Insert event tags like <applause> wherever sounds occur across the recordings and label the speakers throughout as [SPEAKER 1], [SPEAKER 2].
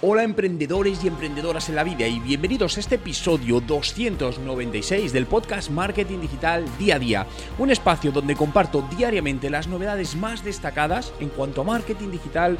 [SPEAKER 1] Hola emprendedores y emprendedoras en la vida y bienvenidos a este episodio 296 del podcast Marketing Digital Día a Día, un espacio donde comparto diariamente las novedades más destacadas en cuanto a marketing digital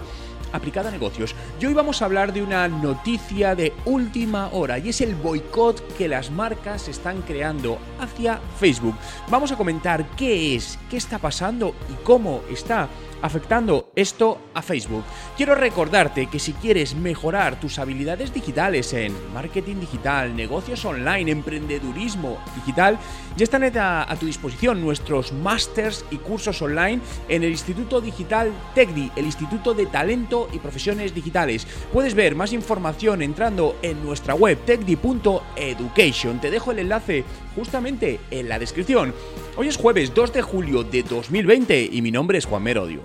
[SPEAKER 1] aplicado a negocios. Y hoy vamos a hablar de una noticia de última hora y es el boicot que las marcas están creando hacia Facebook. Vamos a comentar qué es, qué está pasando y cómo está afectando esto a Facebook. Quiero recordarte que si quieres mejorar tus habilidades digitales en marketing digital, negocios online, emprendedurismo digital, ya están a, a tu disposición nuestros másters y cursos online en el Instituto Digital TECDI, el Instituto de Talento y Profesiones Digitales. Puedes ver más información entrando en nuestra web tecdi.education. Te dejo el enlace justamente en la descripción. Hoy es jueves 2 de julio de 2020 y mi nombre es Juan Merodio.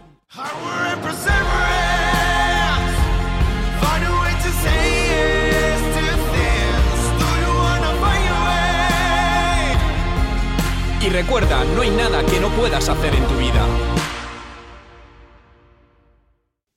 [SPEAKER 2] Y recuerda, no hay nada que no puedas hacer en tu vida.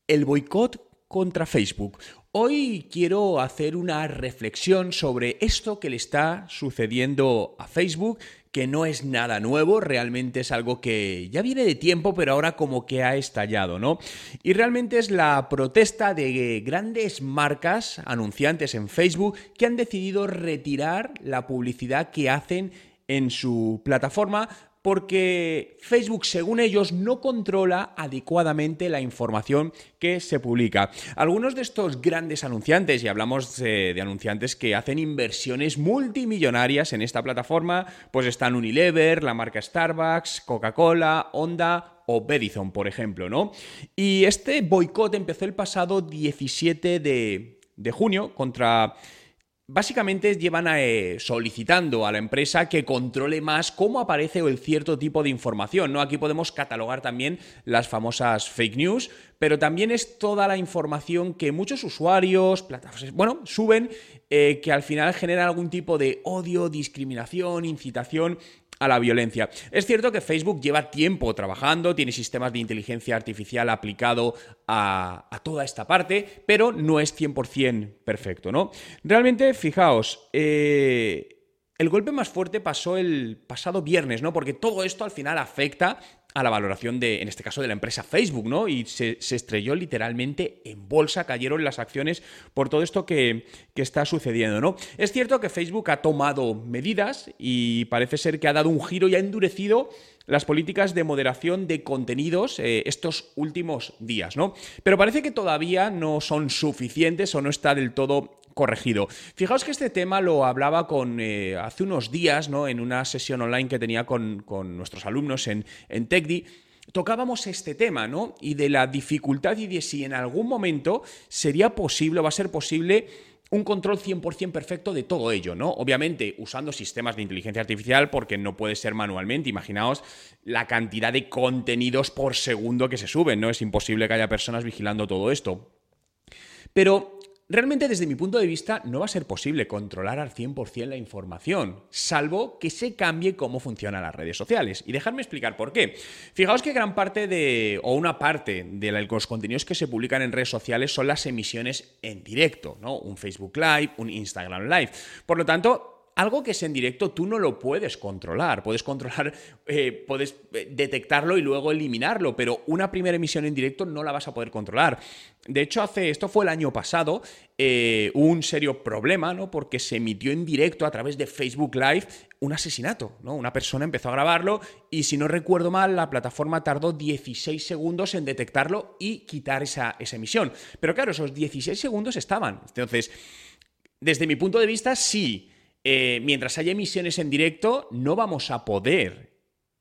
[SPEAKER 1] El boicot contra Facebook. Hoy quiero hacer una reflexión sobre esto que le está sucediendo a Facebook, que no es nada nuevo, realmente es algo que ya viene de tiempo, pero ahora como que ha estallado, ¿no? Y realmente es la protesta de grandes marcas anunciantes en Facebook que han decidido retirar la publicidad que hacen en su plataforma porque Facebook, según ellos, no controla adecuadamente la información que se publica. Algunos de estos grandes anunciantes, y hablamos de, anunciantes que hacen inversiones multimillonarias en esta plataforma, pues están Unilever, la marca Starbucks, Coca-Cola, Honda o Verizon, por ejemplo, ¿no? Y este boicot empezó el pasado 17 de, de junio contra Básicamente llevan eh, solicitando a la empresa que controle más cómo aparece el cierto tipo de información. ¿no? Aquí podemos catalogar también las famosas fake news, pero también es toda la información que muchos usuarios, bueno, suben eh, que al final generan algún tipo de odio, discriminación, incitación a la violencia. Es cierto que Facebook lleva tiempo trabajando, tiene sistemas de inteligencia artificial aplicado a, toda esta parte, pero no es 100% perfecto, ¿no? Realmente, fijaos, eh, el golpe más fuerte pasó el pasado viernes, ¿no? Porque todo esto al final afecta a la valoración de, en este caso, de la empresa Facebook, ¿no? Y se, estrelló literalmente en bolsa, cayeron las acciones por todo esto que, está sucediendo, ¿no? Es cierto que Facebook ha tomado medidas y parece ser que ha dado un giro y ha endurecido las políticas de moderación de contenidos eh, estos últimos días, ¿no? Pero parece que todavía no son suficientes o no está del todo corregido. Fijaos que este tema lo hablaba con eh, hace unos días, ¿no? En una sesión online que tenía con, nuestros alumnos en, en TechDi tocábamos este tema, ¿no? Y de la dificultad y de si en algún momento sería posible o va a ser posible un control 100% perfecto de todo ello, ¿no? Obviamente usando sistemas de inteligencia artificial porque no puede ser manualmente. Imaginaos la cantidad de contenidos por segundo que se suben, ¿no? Es imposible que haya personas vigilando todo esto. Pero Realmente desde mi punto de vista no va a ser posible controlar al 100% la información, salvo que se cambie cómo funcionan las redes sociales. Y dejadme explicar por qué. Fijaos que gran parte de, o una parte de los contenidos que se publican en redes sociales son las emisiones en directo, ¿no? Un Facebook Live, un Instagram Live. Por lo tanto, algo que es en directo tú no lo puedes controlar. Puedes controlar, <laughs> eh, puedes eh, detectarlo y luego eliminarlo, pero una primera emisión en directo no la vas a poder controlar. De hecho, hace, esto fue el año pasado, eh, un serio problema, ¿no? Porque se emitió en directo a través de Facebook Live un asesinato, ¿no? Una persona empezó a grabarlo y si no recuerdo mal, la plataforma tardó 16 segundos en detectarlo y quitar esa, esa emisión. Pero claro, esos 16 segundos estaban. Entonces, desde mi punto de vista, sí eh, mientras haya emisiones en directo, no vamos a poder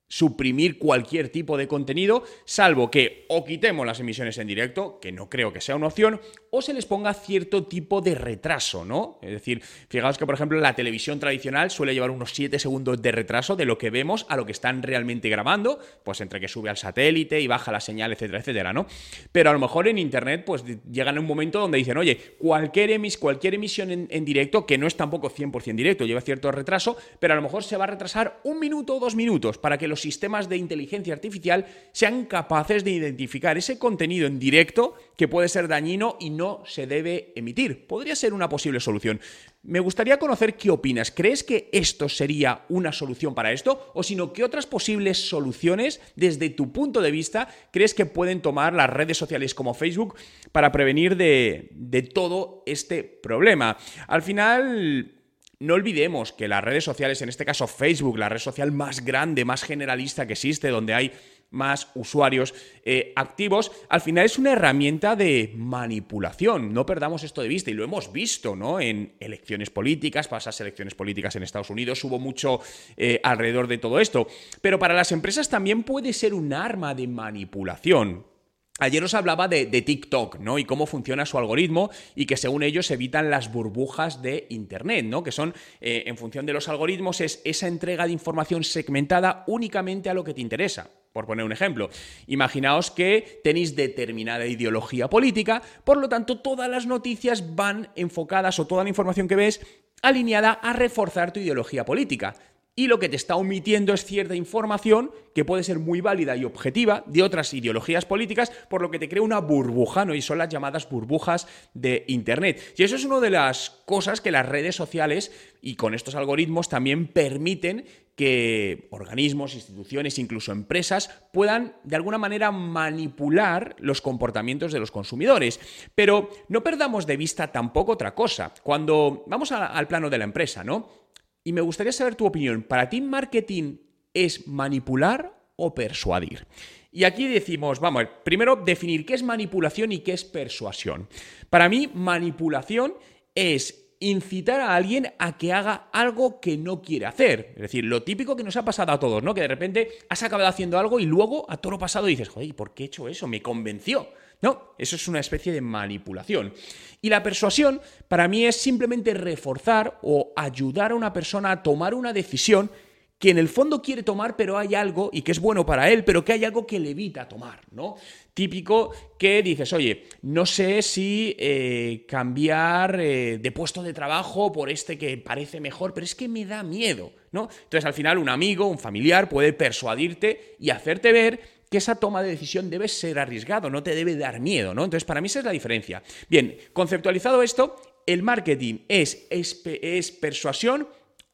[SPEAKER 1] suprimir cualquier tipo de contenido, salvo que o quitemos las emisiones en directo, que no creo que sea una opción, o se les ponga cierto tipo de retraso, ¿no? Es decir, fijaos que, por ejemplo, la televisión tradicional suele llevar unos 7 segundos de retraso de lo que vemos a lo que están realmente grabando, pues entre que sube al satélite y baja la señal, etcétera, etcétera, ¿no? Pero a lo mejor en Internet, pues llegan a un momento donde dicen, oye, cualquier, emis cualquier emisión en, en directo, que no es tampoco 100% directo, lleva cierto retraso, pero a lo mejor se va a retrasar un minuto o dos minutos para que los sistemas de inteligencia artificial sean capaces de identificar ese contenido en directo que puede ser dañino y no se debe emitir. Podría ser una posible solución. Me gustaría conocer qué opinas. ¿Crees que esto sería una solución para esto? ¿O sino qué otras posibles soluciones, desde tu punto de vista, crees que pueden tomar las redes sociales como Facebook para prevenir de, de todo este problema? Al final, no olvidemos que las redes sociales, en este caso Facebook, la red social más grande, más generalista que existe, donde hay más usuarios eh, activos, al final es una herramienta de manipulación. No perdamos esto de vista y lo hemos visto, ¿no? En elecciones políticas, pasas elecciones políticas en Estados Unidos, hubo mucho eh, alrededor de todo esto. Pero para las empresas también puede ser un arma de manipulación. Ayer os hablaba de, TikTok, ¿no? Y cómo funciona su algoritmo y que según ellos evitan las burbujas de Internet, ¿no? Que son, eh, en función de los algoritmos, es esa entrega de información segmentada únicamente a lo que te interesa. Por poner un ejemplo, imaginaos que tenéis determinada ideología política, por lo tanto todas las noticias van enfocadas o toda la información que ves alineada a reforzar tu ideología política y lo que te está omitiendo es cierta información que puede ser muy válida y objetiva de otras ideologías políticas, por lo que te crea una burbuja, ¿no? Y son las llamadas burbujas de Internet. Y eso es una de las cosas que las redes sociales y con estos algoritmos también permiten que organismos, instituciones, incluso empresas puedan de alguna manera manipular los comportamientos de los consumidores. Pero no perdamos de vista tampoco otra cosa. Cuando vamos al plano de la empresa, ¿no? Y me gustaría saber tu opinión. ¿Para ti marketing es manipular o persuadir? Y aquí decimos, vamos, primero definir qué es manipulación y qué es persuasión. Para mí, manipulación es incitar a alguien a que haga algo que no quiere hacer. Es decir, lo típico que nos ha pasado a todos, ¿no? Que de repente has acabado haciendo algo y luego a todo lo pasado dices, joder, ¿por qué he hecho eso? Me convenció. No, eso es una especie de manipulación. Y la persuasión para mí es simplemente reforzar o ayudar a una persona a tomar una decisión que en el fondo quiere tomar, pero hay algo, y que es bueno para él, pero que hay algo que le evita tomar, ¿no? Típico que dices, oye, no sé si eh, cambiar eh, de puesto de trabajo por este que parece mejor, pero es que me da miedo, ¿no? Entonces al final un amigo, un familiar puede persuadirte y hacerte ver que esa toma de decisión debe ser arriesgado, no te debe dar miedo, ¿no? Entonces, para mí esa es la diferencia. Bien, conceptualizado esto, el marketing es, es, persuasión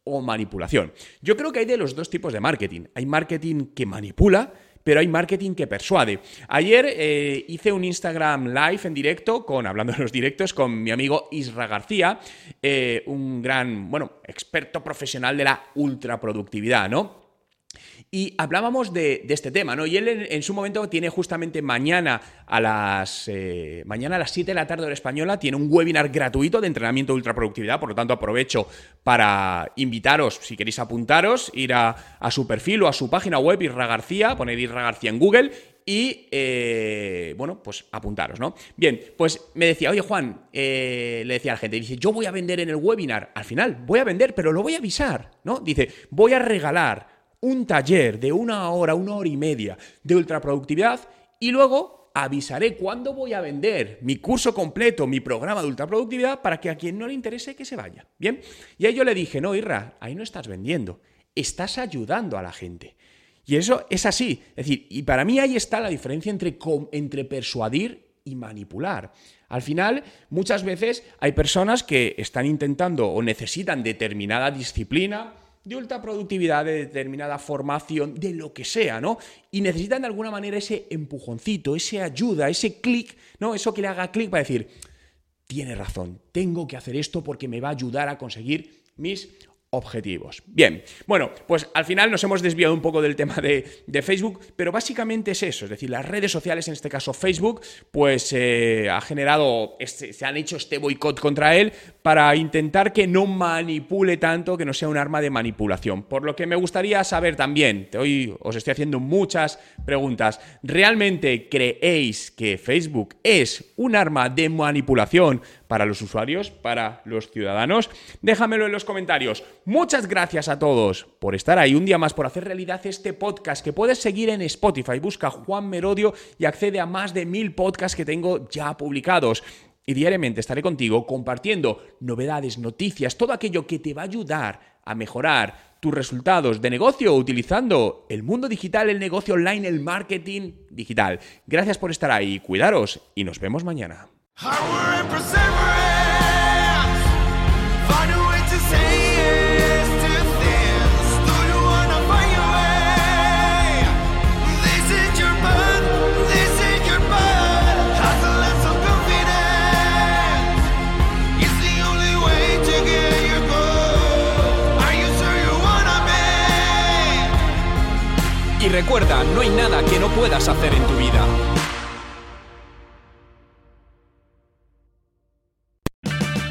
[SPEAKER 1] o manipulación. Yo creo que hay de los dos tipos de marketing. Hay marketing que manipula, pero hay marketing que persuade. Ayer eh, hice un Instagram live en directo, con, hablando de los directos, con mi amigo Isra García, eh, un gran, bueno, experto profesional de la ultraproductividad, ¿no? Y hablábamos de, este tema, ¿no? Y él en, su momento tiene justamente mañana a las eh, mañana a las 7 de la tarde hora española, tiene un webinar gratuito de entrenamiento de ultraproductividad, por lo tanto aprovecho para invitaros, si queréis apuntaros, ir a, su perfil o a su página web, Irra García, poner Irra García en Google y, eh, bueno, pues apuntaros, ¿no? Bien, pues me decía, oye Juan, eh, le decía a la gente, dice, yo voy a vender en el webinar, al final voy a vender, pero lo voy a avisar, ¿no? Dice, voy a regalar un taller de una hora, una hora y media de ultraproductividad y luego avisaré cuándo voy a vender mi curso completo, mi programa de ultraproductividad para que a quien no le interese que se vaya. Bien, y ahí yo le dije, no, Irra, ahí no estás vendiendo, estás ayudando a la gente. Y eso es así. Es decir, y para mí ahí está la diferencia entre, entre persuadir y manipular. Al final, muchas veces hay personas que están intentando o necesitan determinada disciplina, de ultraproductividad, de determinada formación, de lo que sea, ¿no? Y necesitan de alguna manera ese empujoncito, ese ayuda, ese clic, ¿no? Eso que le haga clic para decir, tiene razón, tengo que hacer esto porque me va a ayudar a conseguir mis objetivos. Bien, bueno, pues al final nos hemos desviado un poco del tema de, Facebook, pero básicamente es eso, es decir, las redes sociales, en este caso Facebook, pues eh, ha generado, este, se han hecho este boicot contra él para intentar que no manipule tanto, que no sea un arma de manipulación. Por lo que me gustaría saber también, hoy os estoy haciendo muchas preguntas, ¿realmente creéis que Facebook es un arma de manipulación para los usuarios, para los ciudadanos? Déjamelo en los comentarios. Muchas gracias a todos por estar ahí un día más, por hacer realidad este podcast que puedes seguir en Spotify. Busca Juan Merodio y accede a más de mil podcasts que tengo ya publicados. Y diariamente estaré contigo compartiendo novedades, noticias, todo aquello que te va a ayudar a mejorar tus resultados de negocio utilizando el mundo digital, el negocio online, el marketing digital. Gracias por estar ahí, cuidaros y nos vemos mañana.
[SPEAKER 2] Y recuerda, no hay nada que no puedas hacer en tu vida.